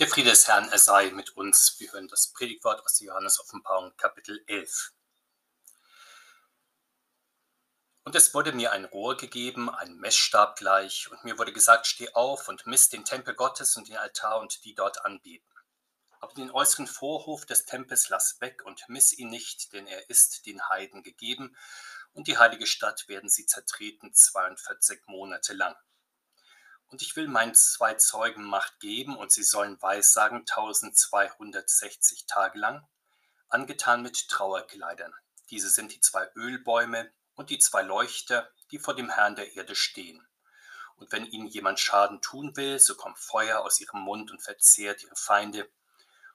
Der Friede des Herrn, er sei mit uns. Wir hören das Predigtwort aus Johannes Offenbarung, Kapitel 11. Und es wurde mir ein Rohr gegeben, ein Messstab gleich, und mir wurde gesagt, steh auf und miss den Tempel Gottes und den Altar und die dort anbeten. Aber den äußeren Vorhof des Tempels lass weg und miss ihn nicht, denn er ist den Heiden gegeben, und die heilige Stadt werden sie zertreten 42 Monate lang. Und ich will meinen zwei Zeugen Macht geben, und sie sollen Weissagen 1260 Tage lang, angetan mit Trauerkleidern. Diese sind die zwei Ölbäume und die zwei Leuchter, die vor dem Herrn der Erde stehen. Und wenn ihnen jemand Schaden tun will, so kommt Feuer aus ihrem Mund und verzehrt ihre Feinde.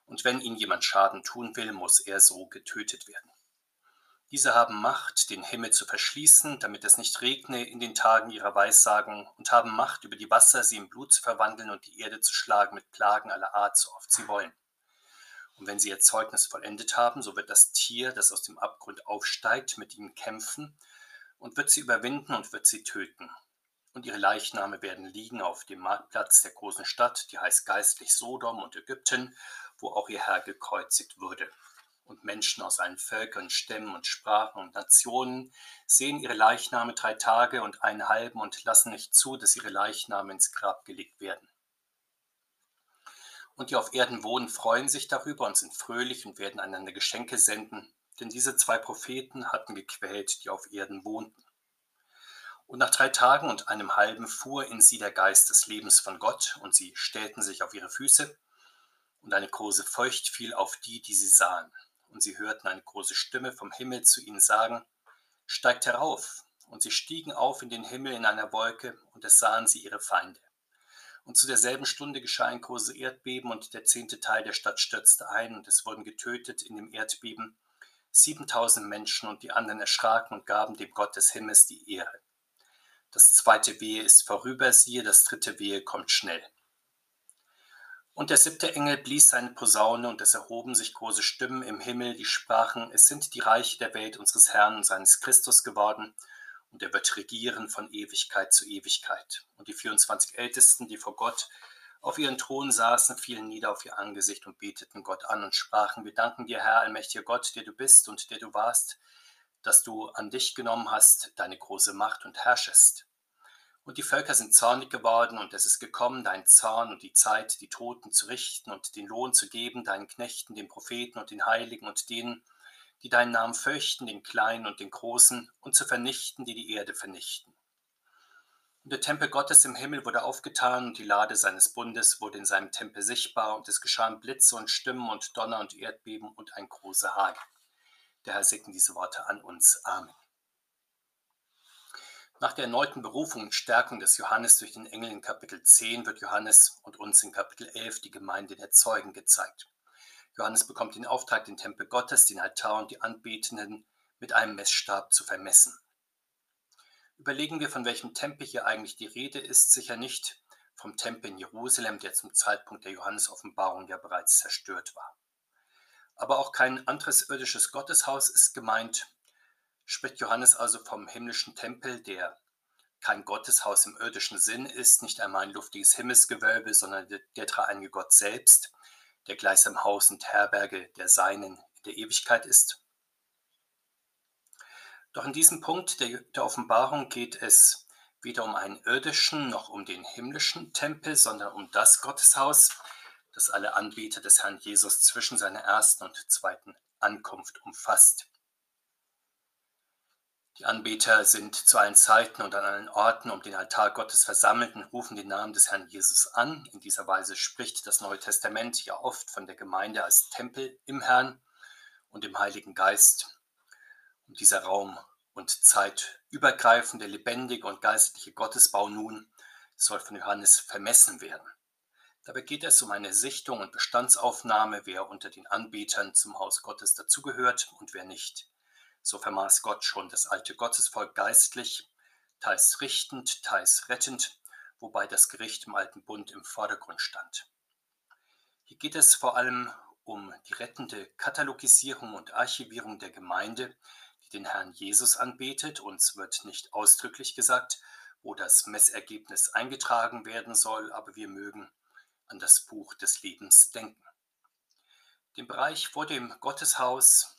Und wenn ihnen jemand Schaden tun will, muss er so getötet werden. Diese haben Macht, den Himmel zu verschließen, damit es nicht regne in den Tagen ihrer Weissagung, und haben Macht, über die Wasser sie in Blut zu verwandeln und die Erde zu schlagen mit Plagen aller Art, so oft sie wollen. Und wenn sie ihr Zeugnis vollendet haben, so wird das Tier, das aus dem Abgrund aufsteigt, mit ihnen kämpfen und wird sie überwinden und wird sie töten. Und ihre Leichname werden liegen auf dem Marktplatz der großen Stadt, die heißt geistlich Sodom und Ägypten, wo auch ihr Herr gekreuzigt wurde und Menschen aus allen Völkern, Stämmen und Sprachen und Nationen sehen ihre Leichname drei Tage und einen halben und lassen nicht zu, dass ihre Leichname ins Grab gelegt werden. Und die auf Erden wohnen, freuen sich darüber und sind fröhlich und werden einander Geschenke senden, denn diese zwei Propheten hatten gequält, die auf Erden wohnten. Und nach drei Tagen und einem halben fuhr in sie der Geist des Lebens von Gott, und sie stellten sich auf ihre Füße, und eine große Feucht fiel auf die, die sie sahen und sie hörten eine große Stimme vom Himmel zu ihnen sagen, steigt herauf. Und sie stiegen auf in den Himmel in einer Wolke, und es sahen sie ihre Feinde. Und zu derselben Stunde geschah ein großes Erdbeben, und der zehnte Teil der Stadt stürzte ein, und es wurden getötet in dem Erdbeben siebentausend Menschen, und die anderen erschraken und gaben dem Gott des Himmels die Ehre. Das zweite Wehe ist vorüber, siehe, das dritte Wehe kommt schnell. Und der siebte Engel blies seine Posaune, und es erhoben sich große Stimmen im Himmel, die sprachen, es sind die Reiche der Welt unseres Herrn und seines Christus geworden, und er wird regieren von Ewigkeit zu Ewigkeit. Und die 24 Ältesten, die vor Gott auf ihren Thronen saßen, fielen nieder auf ihr Angesicht und beteten Gott an und sprachen, wir danken dir, Herr, allmächtiger Gott, der du bist und der du warst, dass du an dich genommen hast, deine große Macht und herrschest. Und die Völker sind zornig geworden, und es ist gekommen, dein Zorn und die Zeit, die Toten zu richten und den Lohn zu geben, deinen Knechten, den Propheten und den Heiligen und denen, die deinen Namen fürchten, den Kleinen und den Großen, und zu vernichten, die die Erde vernichten. Und der Tempel Gottes im Himmel wurde aufgetan, und die Lade seines Bundes wurde in seinem Tempel sichtbar, und es geschahen Blitze und Stimmen und Donner und Erdbeben und ein großer Hagel. Der Herr segne diese Worte an uns. Amen. Nach der erneuten Berufung und Stärkung des Johannes durch den Engel in Kapitel 10 wird Johannes und uns in Kapitel 11 die Gemeinde der Zeugen gezeigt. Johannes bekommt den Auftrag, den Tempel Gottes, den Altar und die Anbetenden mit einem Messstab zu vermessen. Überlegen wir, von welchem Tempel hier eigentlich die Rede ist, sicher nicht vom Tempel in Jerusalem, der zum Zeitpunkt der Johannes-Offenbarung ja bereits zerstört war. Aber auch kein anderes irdisches Gotteshaus ist gemeint, spricht Johannes also vom himmlischen Tempel, der kein Gotteshaus im irdischen Sinn ist, nicht einmal ein luftiges Himmelsgewölbe, sondern der, dreieinige Gott selbst, der gleichsam Haus und Herberge der Seinen in der Ewigkeit ist. Doch in diesem Punkt der, der Offenbarung geht es weder um einen irdischen noch um den himmlischen Tempel, sondern um das Gotteshaus, das alle Anbeter des Herrn Jesus zwischen seiner ersten und zweiten Ankunft umfasst. Die Anbeter sind zu allen Zeiten und an allen Orten um den Altar Gottes versammelt und rufen den Namen des Herrn Jesus an. In dieser Weise spricht das Neue Testament ja oft von der Gemeinde als Tempel im Herrn und im Heiligen Geist. Und dieser Raum und Zeit übergreifende, lebendige und geistliche Gottesbau nun soll von Johannes vermessen werden. Dabei geht es um eine Sichtung und Bestandsaufnahme, wer unter den Anbetern zum Haus Gottes dazugehört und wer nicht. So vermaß Gott schon das alte Gottesvolk geistlich, teils richtend, teils rettend, wobei das Gericht im alten Bund im Vordergrund stand. Hier geht es vor allem um die rettende Katalogisierung und Archivierung der Gemeinde, die den Herrn Jesus anbetet. Uns wird nicht ausdrücklich gesagt, wo das Messergebnis eingetragen werden soll, aber wir mögen an das Buch des Lebens denken. Den Bereich vor dem Gotteshaus,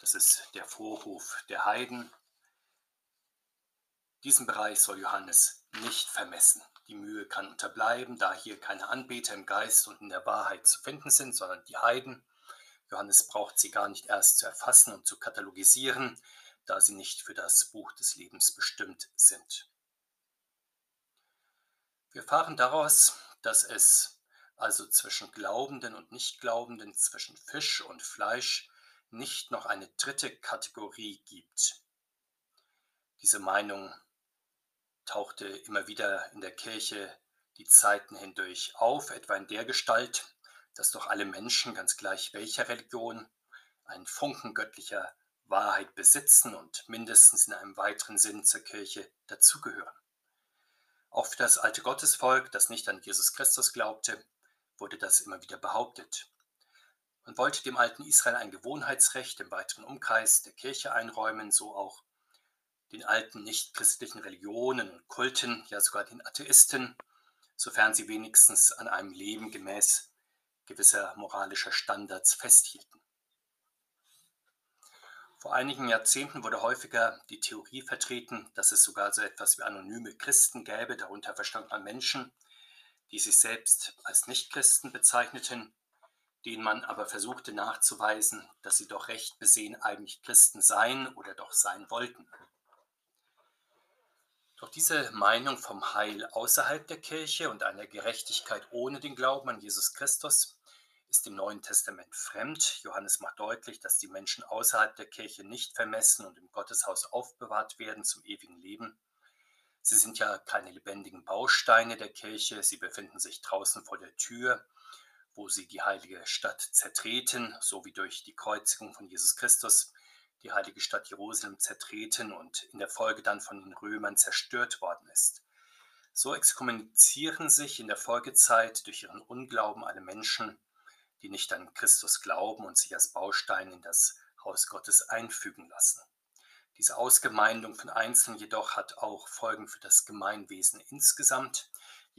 das ist der Vorhof der Heiden, diesen Bereich soll Johannes nicht vermessen. Die Mühe kann unterbleiben, da hier keine Anbeter im Geist und in der Wahrheit zu finden sind, sondern die Heiden. Johannes braucht sie gar nicht erst zu erfassen und zu katalogisieren, da sie nicht für das Buch des Lebens bestimmt sind. Wir fahren daraus, dass es also zwischen Glaubenden und Nichtglaubenden, zwischen Fisch und Fleisch, nicht noch eine dritte Kategorie gibt. Diese Meinung tauchte immer wieder in der Kirche die Zeiten hindurch auf, etwa in der Gestalt, dass doch alle Menschen, ganz gleich welcher Religion, einen Funken göttlicher Wahrheit besitzen und mindestens in einem weiteren Sinn zur Kirche dazugehören. Auch für das alte Gottesvolk, das nicht an Jesus Christus glaubte, wurde das immer wieder behauptet. Man wollte dem alten Israel ein Gewohnheitsrecht im weiteren Umkreis der Kirche einräumen, so auch den alten nichtchristlichen Religionen und Kulten, ja sogar den Atheisten, sofern sie wenigstens an einem Leben gemäß gewisser moralischer Standards festhielten. Vor einigen Jahrzehnten wurde häufiger die Theorie vertreten, dass es sogar so etwas wie anonyme Christen gäbe, darunter verstand man Menschen, die sich selbst als Nichtchristen bezeichneten, denen man aber versuchte nachzuweisen, dass sie doch recht besehen eigentlich Christen seien oder doch sein wollten. Doch diese Meinung vom Heil außerhalb der Kirche und einer Gerechtigkeit ohne den Glauben an Jesus Christus ist im Neuen Testament fremd. Johannes macht deutlich, dass die Menschen außerhalb der Kirche nicht vermessen und im Gotteshaus aufbewahrt werden zum ewigen Leben. Sie sind ja keine lebendigen Bausteine der Kirche, sie befinden sich draußen vor der Tür, wo sie die heilige Stadt zertreten, so wie durch die Kreuzigung von Jesus Christus die heilige Stadt Jerusalem zertreten und in der Folge dann von den Römern zerstört worden ist. So exkommunizieren sich in der Folgezeit durch ihren Unglauben alle Menschen, die nicht an Christus glauben und sich als Baustein in das Haus Gottes einfügen lassen. Diese Ausgemeindung von Einzelnen jedoch hat auch Folgen für das Gemeinwesen insgesamt.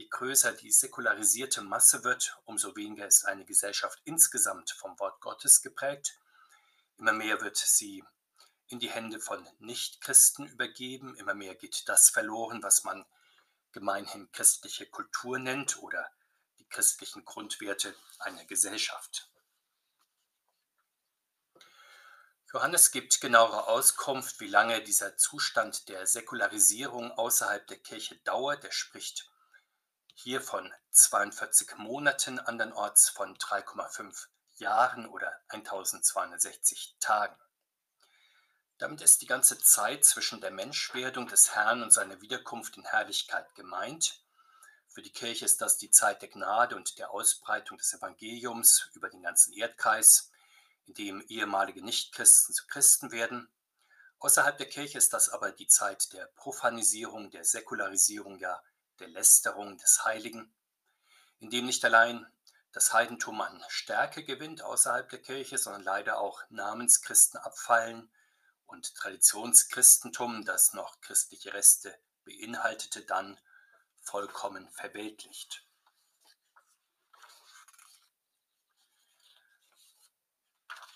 Je größer die säkularisierte Masse wird, umso weniger ist eine Gesellschaft insgesamt vom Wort Gottes geprägt Immer mehr wird sie in die Hände von Nichtchristen übergeben. Immer mehr geht das verloren, was man gemeinhin christliche Kultur nennt oder die christlichen Grundwerte einer Gesellschaft. Johannes gibt genauere Auskunft, wie lange dieser Zustand der Säkularisierung außerhalb der Kirche dauert. Er spricht hier von 42 Monaten, andernorts von 3,5 Jahren oder 1260 Tagen. Damit ist die ganze Zeit zwischen der Menschwerdung des Herrn und seiner Wiederkunft in Herrlichkeit gemeint. Für die Kirche ist das die Zeit der Gnade und der Ausbreitung des Evangeliums über den ganzen Erdkreis, in dem ehemalige Nichtchristen zu Christen werden. Außerhalb der Kirche ist das aber die Zeit der Profanisierung, der Säkularisierung, ja der Lästerung des Heiligen, in dem nicht allein das Heidentum an Stärke gewinnt außerhalb der Kirche, sondern leider auch Namenschristen abfallen und Traditionschristentum, das noch christliche Reste beinhaltete, dann vollkommen verweltlicht.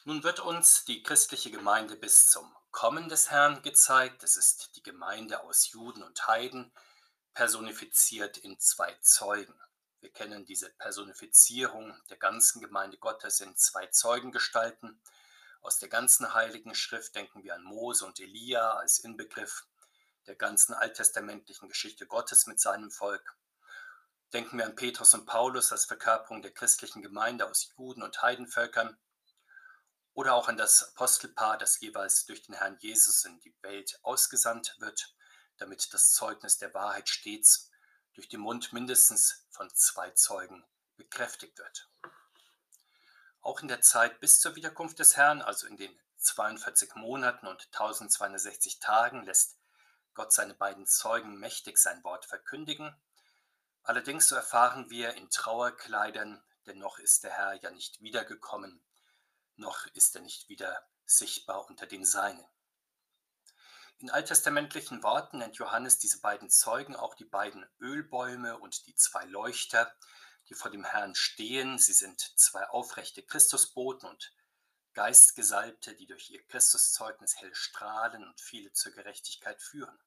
Nun wird uns die christliche Gemeinde bis zum Kommen des Herrn gezeigt. Es ist die Gemeinde aus Juden und Heiden, personifiziert in zwei Zeugen. Wir kennen diese Personifizierung der ganzen Gemeinde Gottes in zwei Zeugengestalten. Aus der ganzen heiligen Schrift denken wir an Mose und Elia als Inbegriff der ganzen alttestamentlichen Geschichte Gottes mit seinem Volk. Denken wir an Petrus und Paulus als Verkörperung der christlichen Gemeinde aus Juden und Heidenvölkern. Oder auch an das Apostelpaar, das jeweils durch den Herrn Jesus in die Welt ausgesandt wird, damit das Zeugnis der Wahrheit stets durch den Mund mindestens von zwei Zeugen bekräftigt wird. Auch in der Zeit bis zur Wiederkunft des Herrn, also in den 42 Monaten und 1260 Tagen, lässt Gott seine beiden Zeugen mächtig sein Wort verkündigen. Allerdings, so erfahren wir in Trauerkleidern, denn noch ist der Herr ja nicht wiedergekommen, noch ist er nicht wieder sichtbar unter den Seinen. In alttestamentlichen Worten nennt Johannes diese beiden Zeugen auch die beiden Ölbäume und die zwei Leuchter, die vor dem Herrn stehen. Sie sind zwei aufrechte Christusboten und Geistgesalbte, die durch ihr Christuszeugnis hell strahlen und viele zur Gerechtigkeit führen.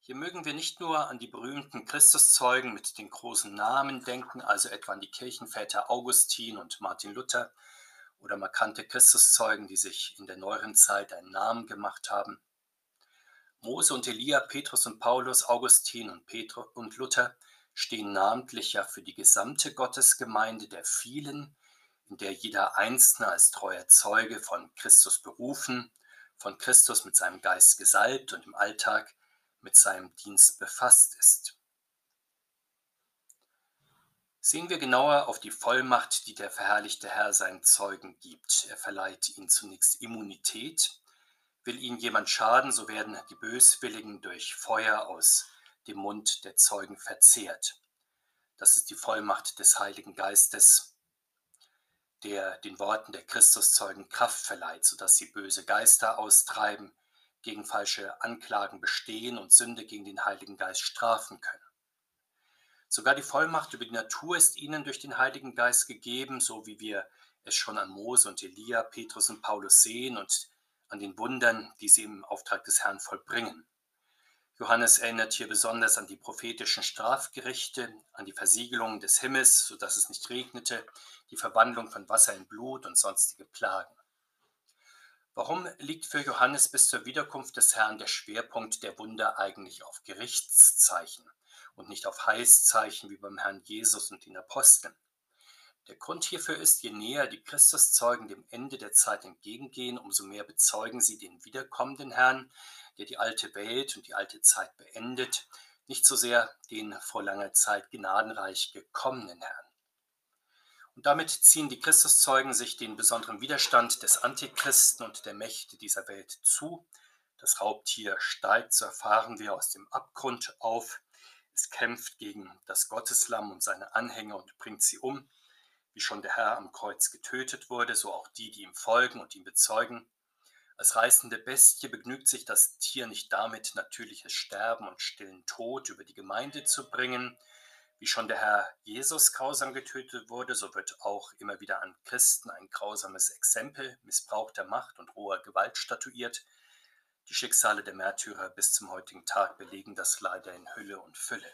Hier mögen wir nicht nur an die berühmten Christuszeugen mit den großen Namen denken, also etwa an die Kirchenväter Augustin und Martin Luther oder markante Christuszeugen, die sich in der neueren Zeit einen Namen gemacht haben. Mose und Elia, Petrus und Paulus, Augustin und Petru und Luther stehen namentlich ja für die gesamte Gottesgemeinde der vielen, in der jeder Einzelne als treuer Zeuge von Christus berufen, von Christus mit seinem Geist gesalbt und im Alltag mit seinem Dienst befasst ist. Sehen wir genauer auf die Vollmacht, die der verherrlichte Herr seinen Zeugen gibt. Er verleiht ihnen zunächst Immunität. Will ihnen jemand schaden, so werden die Böswilligen durch Feuer aus dem Mund der Zeugen verzehrt. Das ist die Vollmacht des Heiligen Geistes, der den Worten der Christuszeugen Kraft verleiht, sodass sie böse Geister austreiben, gegen falsche Anklagen bestehen und Sünde gegen den Heiligen Geist strafen können. Sogar die Vollmacht über die Natur ist ihnen durch den Heiligen Geist gegeben, so wie wir es schon an Mose und Elia, Petrus und Paulus sehen und an den Wundern, die sie im Auftrag des Herrn vollbringen. Johannes erinnert hier besonders an die prophetischen Strafgerichte, an die Versiegelung des Himmels, sodass es nicht regnete, die Verwandlung von Wasser in Blut und sonstige Plagen. Warum liegt für Johannes bis zur Wiederkunft des Herrn der Schwerpunkt der Wunder eigentlich auf Gerichtszeichen und nicht auf Heißzeichen wie beim Herrn Jesus und den Aposteln? Der Grund hierfür ist, je näher die Christuszeugen dem Ende der Zeit entgegengehen, umso mehr bezeugen sie den wiederkommenden Herrn, der die alte Welt und die alte Zeit beendet, nicht so sehr den vor langer Zeit gnadenreich gekommenen Herrn. Und damit ziehen die Christuszeugen sich den besonderen Widerstand des Antichristen und der Mächte dieser Welt zu. Das Raubtier steigt, so erfahren wir, aus dem Abgrund auf. Es kämpft gegen das Gotteslamm und seine Anhänger und bringt sie um. Wie schon der Herr am Kreuz getötet wurde, so auch die, die ihm folgen und ihn bezeugen. Als reißende Bestie begnügt sich das Tier nicht damit, natürliches Sterben und stillen Tod über die Gemeinde zu bringen, wie schon der Herr Jesus grausam getötet wurde, so wird auch immer wieder an Christen ein grausames Exempel missbrauchter Macht und roher Gewalt statuiert. Die Schicksale der Märtyrer bis zum heutigen Tag belegen das leider in Hülle und Fülle.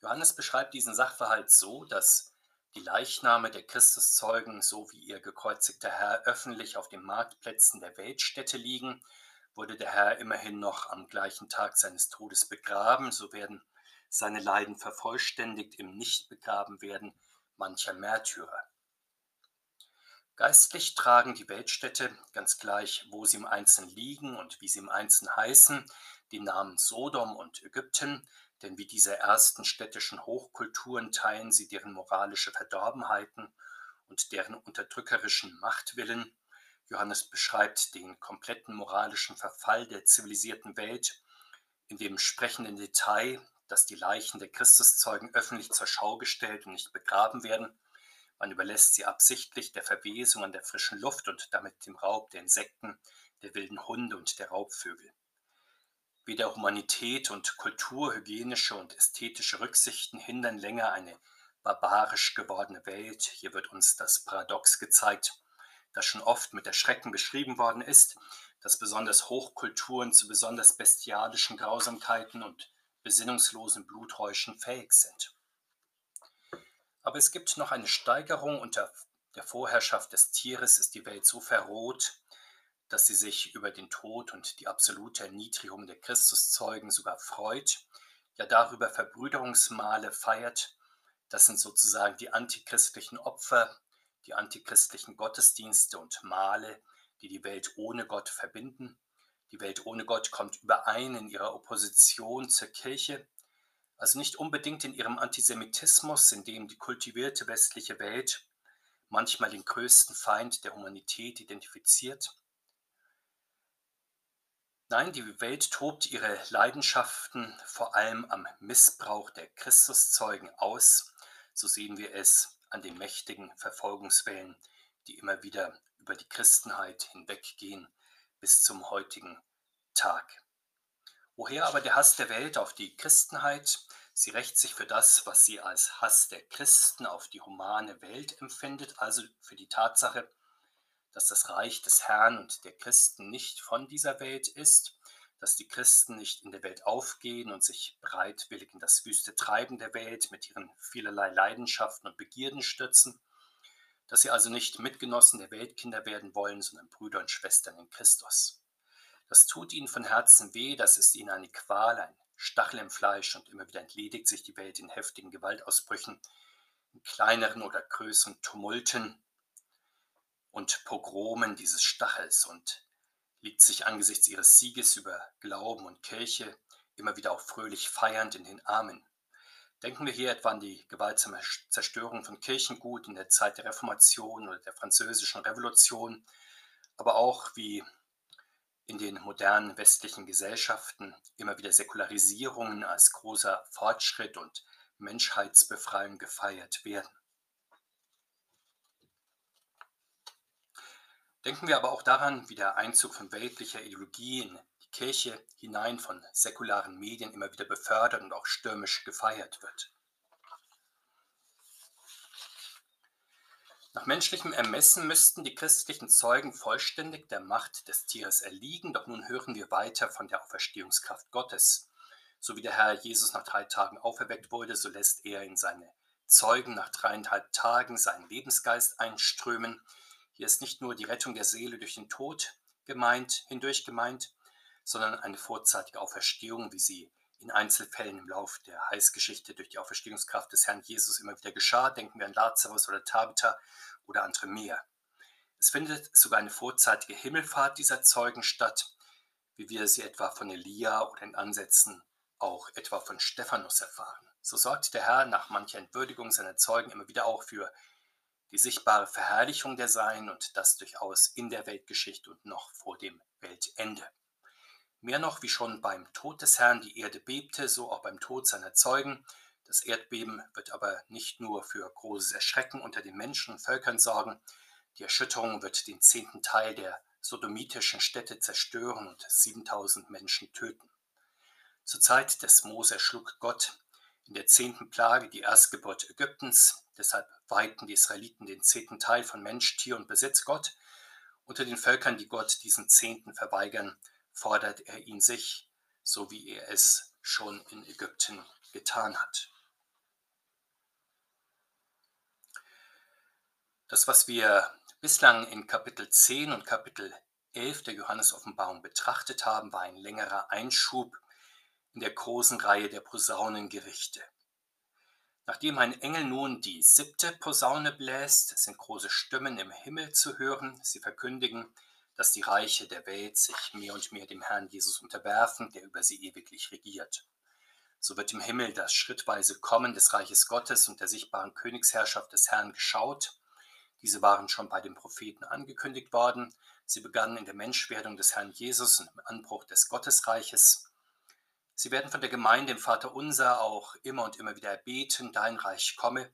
Johannes beschreibt diesen Sachverhalt so, dass die Leichname der Christuszeugen, so wie ihr gekreuzigter Herr, öffentlich auf den Marktplätzen der Weltstädte liegen, wurde der Herr immerhin noch am gleichen Tag seines Todes begraben, so werden seine Leiden vervollständigt im Nichtbegrabenwerden mancher Märtyrer. Geistlich tragen die Weltstädte, ganz gleich, wo sie im Einzelnen liegen und wie sie im Einzelnen heißen, die Namen Sodom und Ägypten, denn wie diese ersten städtischen Hochkulturen teilen sie deren moralische Verdorbenheiten und deren unterdrückerischen Machtwillen. Johannes beschreibt den kompletten moralischen Verfall der zivilisierten Welt in dem sprechenden Detail, dass die Leichen der Christuszeugen öffentlich zur Schau gestellt und nicht begraben werden. Man überlässt sie absichtlich der Verwesung an der frischen Luft und damit dem Raub der Insekten, der wilden Hunde und der Raubvögel. Weder Humanität und Kultur, hygienische und ästhetische Rücksichten hindern länger eine barbarisch gewordene Welt. Hier wird uns das Paradox gezeigt, das schon oft mit Erschrecken beschrieben worden ist, dass besonders Hochkulturen zu besonders bestialischen Grausamkeiten und besinnungslosen Bluthäuschen fähig sind. Aber es gibt noch eine Steigerung unter der Vorherrschaft des Tieres ist die Welt so verroht, dass sie sich über den Tod und die absolute Erniedrigung der Christuszeugen sogar freut, ja darüber Verbrüderungsmale feiert. Das sind sozusagen die antichristlichen Opfer, die antichristlichen Gottesdienste und Male, die die Welt ohne Gott verbinden. Die Welt ohne Gott kommt überein in ihrer Opposition zur Kirche, also nicht unbedingt in ihrem Antisemitismus, in dem die kultivierte westliche Welt manchmal den größten Feind der Humanität identifiziert. Nein, die Welt tobt ihre Leidenschaften vor allem am Missbrauch der Christuszeugen aus. So sehen wir es an den mächtigen Verfolgungswellen, die immer wieder über die Christenheit hinweggehen bis zum heutigen Tag. Woher aber der Hass der Welt auf die Christenheit? Sie rächt sich für das, was sie als Hass der Christen auf die humane Welt empfindet, also für die Tatsache, dass das Reich des Herrn und der Christen nicht von dieser Welt ist, dass die Christen nicht in der Welt aufgehen und sich bereitwillig in das wüste Treiben der Welt mit ihren vielerlei Leidenschaften und Begierden stürzen, dass sie also nicht Mitgenossen der Weltkinder werden wollen, sondern Brüder und Schwestern in Christus. Das tut ihnen von Herzen weh, das ist ihnen eine Qual, ein Stachel im Fleisch und immer wieder entledigt sich die Welt in heftigen Gewaltausbrüchen, in kleineren oder größeren Tumulten und Pogromen dieses Stachels und liegt sich angesichts ihres Sieges über Glauben und Kirche immer wieder auch fröhlich feiernd in den Armen. Denken wir hier etwa an die gewaltsame Zerstörung von Kirchengut in der Zeit der Reformation oder der Französischen Revolution, aber auch wie in den modernen westlichen Gesellschaften immer wieder Säkularisierungen als großer Fortschritt und Menschheitsbefreiung gefeiert werden. Denken wir aber auch daran, wie der Einzug von weltlicher Ideologie in die Kirche hinein von säkularen Medien immer wieder befördert und auch stürmisch gefeiert wird. Nach menschlichem Ermessen müssten die christlichen Zeugen vollständig der Macht des Tieres erliegen, doch nun hören wir weiter von der Auferstehungskraft Gottes. So wie der Herr Jesus nach drei Tagen auferweckt wurde, so lässt er in seine Zeugen nach dreieinhalb Tagen seinen Lebensgeist einströmen. Hier ist nicht nur die Rettung der Seele durch den Tod gemeint, hindurch gemeint, sondern eine vorzeitige Auferstehung, wie sie in Einzelfällen im Lauf der Heilsgeschichte durch die Auferstehungskraft des Herrn Jesus immer wieder geschah. Denken wir an Lazarus oder Tabitha oder andere mehr. Es findet sogar eine vorzeitige Himmelfahrt dieser Zeugen statt, wie wir sie etwa von Elia oder in Ansätzen auch etwa von Stephanus erfahren. So sorgt der Herr nach mancher Entwürdigung seiner Zeugen immer wieder auch für die sichtbare Verherrlichung der Sein und das durchaus in der Weltgeschichte und noch vor dem Weltende. Mehr noch wie schon beim Tod des Herrn die Erde bebte, so auch beim Tod seiner Zeugen. Das Erdbeben wird aber nicht nur für großes Erschrecken unter den Menschen und Völkern sorgen, die Erschütterung wird den zehnten Teil der sodomitischen Städte zerstören und 7000 Menschen töten. Zur Zeit des Mose erschlug Gott in der zehnten Plage die Erstgeburt Ägyptens, deshalb weihten die Israeliten den zehnten Teil von Mensch, Tier und Besitz Gott. Unter den Völkern, die Gott diesen Zehnten verweigern, fordert er ihn sich, so wie er es schon in Ägypten getan hat. Das, was wir bislang in Kapitel 10 und Kapitel 11 der Johannes-Offenbarung betrachtet haben, war ein längerer Einschub in der großen Reihe der Posaunengerichte. Nachdem ein Engel nun die siebte Posaune bläst, sind große Stimmen im Himmel zu hören. Sie verkündigen, dass die Reiche der Welt sich mehr und mehr dem Herrn Jesus unterwerfen, der über sie ewiglich regiert. So wird im Himmel das schrittweise Kommen des Reiches Gottes und der sichtbaren Königsherrschaft des Herrn geschaut. Diese waren schon bei den Propheten angekündigt worden. Sie begannen in der Menschwerdung des Herrn Jesus und im Anbruch des Gottesreiches. Sie werden von der Gemeinde im Vater Unser auch immer und immer wieder erbeten, dein Reich komme.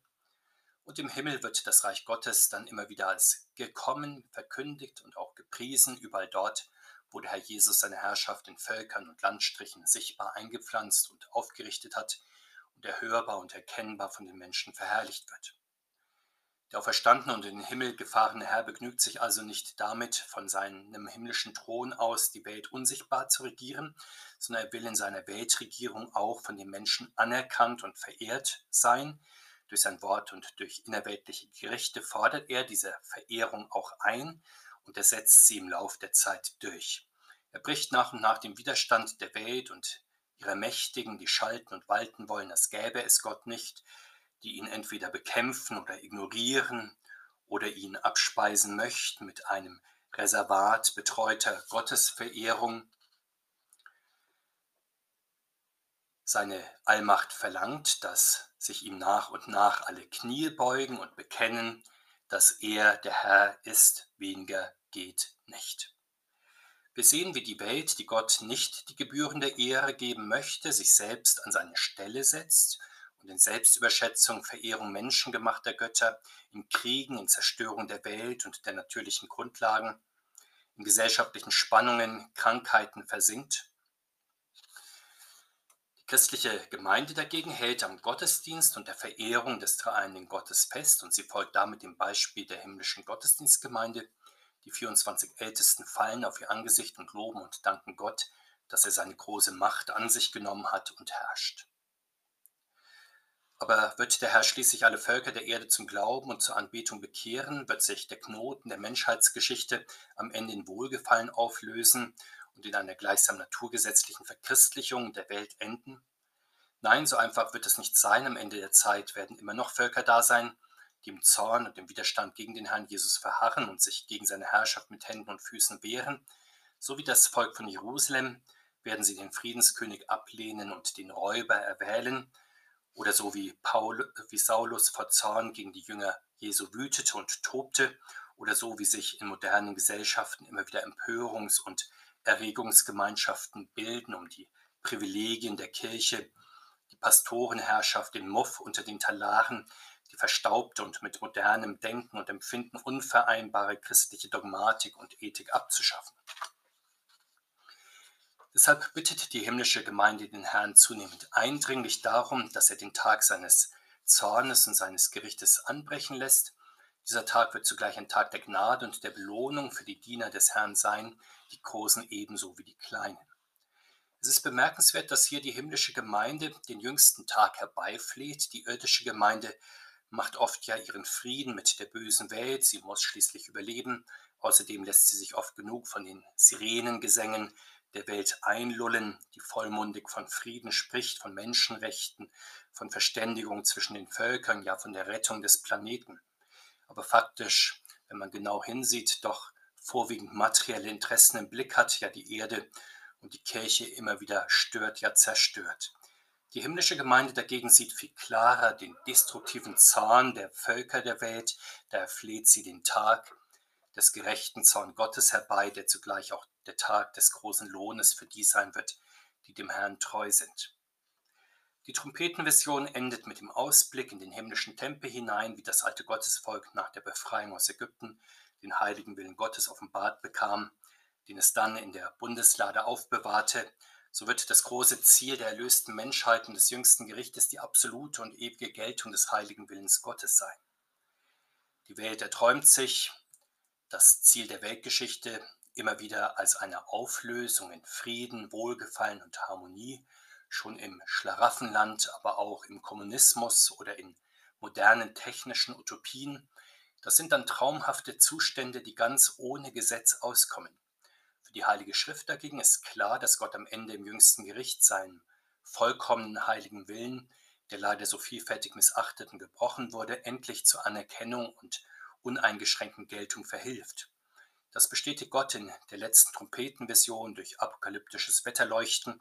Und im Himmel wird das Reich Gottes dann immer wieder als gekommen, verkündigt und auch gepriesen, überall dort, wo der Herr Jesus seine Herrschaft in Völkern und Landstrichen sichtbar eingepflanzt und aufgerichtet hat und erhörbar und erkennbar von den Menschen verherrlicht wird. Der auferstandene und in den Himmel gefahrene Herr begnügt sich also nicht damit, von seinem himmlischen Thron aus die Welt unsichtbar zu regieren, sondern er will in seiner Weltregierung auch von den Menschen anerkannt und verehrt sein, durch sein Wort und durch innerweltliche Gerichte fordert er diese Verehrung auch ein und er setzt sie im Lauf der Zeit durch. Er bricht nach und nach den Widerstand der Welt und ihrer Mächtigen, die schalten und walten wollen, als gäbe es Gott nicht, die ihn entweder bekämpfen oder ignorieren oder ihn abspeisen möchten mit einem Reservat betreuter Gottesverehrung Seine Allmacht verlangt, dass sich ihm nach und nach alle Knie beugen und bekennen, dass er der Herr ist, weniger geht nicht. Wir sehen, wie die Welt, die Gott nicht die gebührende Ehre geben möchte, sich selbst an seine Stelle setzt und in Selbstüberschätzung, Verehrung menschengemachter Götter, in Kriegen, in Zerstörung der Welt und der natürlichen Grundlagen, in gesellschaftlichen Spannungen, Krankheiten versinkt christliche Gemeinde dagegen hält am Gottesdienst und der Verehrung des dreieinigen Gottes fest und sie folgt damit dem Beispiel der himmlischen Gottesdienstgemeinde. Die 24 Ältesten fallen auf ihr Angesicht und loben und danken Gott, dass er seine große Macht an sich genommen hat und herrscht. Aber wird der Herr schließlich alle Völker der Erde zum Glauben und zur Anbetung bekehren? Wird sich der Knoten der Menschheitsgeschichte am Ende in Wohlgefallen auflösen und in einer gleichsam naturgesetzlichen Verchristlichung der Welt enden? Nein, so einfach wird es nicht sein. Am Ende der Zeit werden immer noch Völker da sein, die im Zorn und im Widerstand gegen den Herrn Jesus verharren und sich gegen seine Herrschaft mit Händen und Füßen wehren. So wie das Volk von Jerusalem werden sie den Friedenskönig ablehnen und den Räuber erwählen. Oder so wie, Paul, wie Saulus vor Zorn gegen die Jünger Jesu wütete und tobte. Oder so wie sich in modernen Gesellschaften immer wieder Empörungs- und Erregungsgemeinschaften bilden, um die Privilegien der Kirche, die Pastorenherrschaft, den Muff unter den Talaren, die verstaubte und mit modernem Denken und Empfinden unvereinbare christliche Dogmatik und Ethik abzuschaffen. Deshalb bittet die himmlische Gemeinde den Herrn zunehmend eindringlich darum, dass er den Tag seines Zornes und seines Gerichtes anbrechen lässt dieser Tag wird zugleich ein Tag der Gnade und der Belohnung für die Diener des Herrn sein, die Großen ebenso wie die Kleinen. Es ist bemerkenswert, dass hier die himmlische Gemeinde den jüngsten Tag herbeifleht. Die irdische Gemeinde macht oft ja ihren Frieden mit der bösen Welt, sie muss schließlich überleben. Außerdem lässt sie sich oft genug von den Sirenengesängen der Welt einlullen, die vollmundig von Frieden spricht, von Menschenrechten, von Verständigung zwischen den Völkern, ja von der Rettung des Planeten aber faktisch, wenn man genau hinsieht, doch vorwiegend materielle Interessen im Blick hat, ja die Erde und die Kirche immer wieder stört, ja zerstört. Die himmlische Gemeinde dagegen sieht viel klarer den destruktiven Zahn der Völker der Welt, daher fleht sie den Tag des gerechten Zorn Gottes herbei, der zugleich auch der Tag des großen Lohnes für die sein wird, die dem Herrn treu sind. Die Trompetenvision endet mit dem Ausblick in den himmlischen Tempel hinein, wie das alte Gottesvolk nach der Befreiung aus Ägypten den heiligen Willen Gottes offenbart bekam, den es dann in der Bundeslade aufbewahrte. So wird das große Ziel der erlösten Menschheit und des jüngsten Gerichtes die absolute und ewige Geltung des heiligen Willens Gottes sein. Die Welt erträumt sich das Ziel der Weltgeschichte immer wieder als eine Auflösung in Frieden, Wohlgefallen und Harmonie, schon im Schlaraffenland, aber auch im Kommunismus oder in modernen technischen Utopien. Das sind dann traumhafte Zustände, die ganz ohne Gesetz auskommen. Für die Heilige Schrift dagegen ist klar, dass Gott am Ende im jüngsten Gericht seinen vollkommenen heiligen Willen, der leider so vielfältig missachtet und gebrochen wurde, endlich zur Anerkennung und uneingeschränkten Geltung verhilft. Das bestätigt Gott in der letzten Trompetenvision durch apokalyptisches Wetterleuchten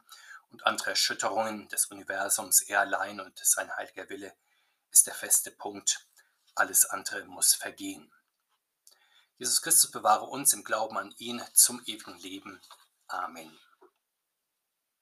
und andere Erschütterungen des Universums, er allein und sein heiliger Wille ist der feste Punkt. Alles andere muss vergehen. Jesus Christus bewahre uns im Glauben an ihn zum ewigen Leben. Amen.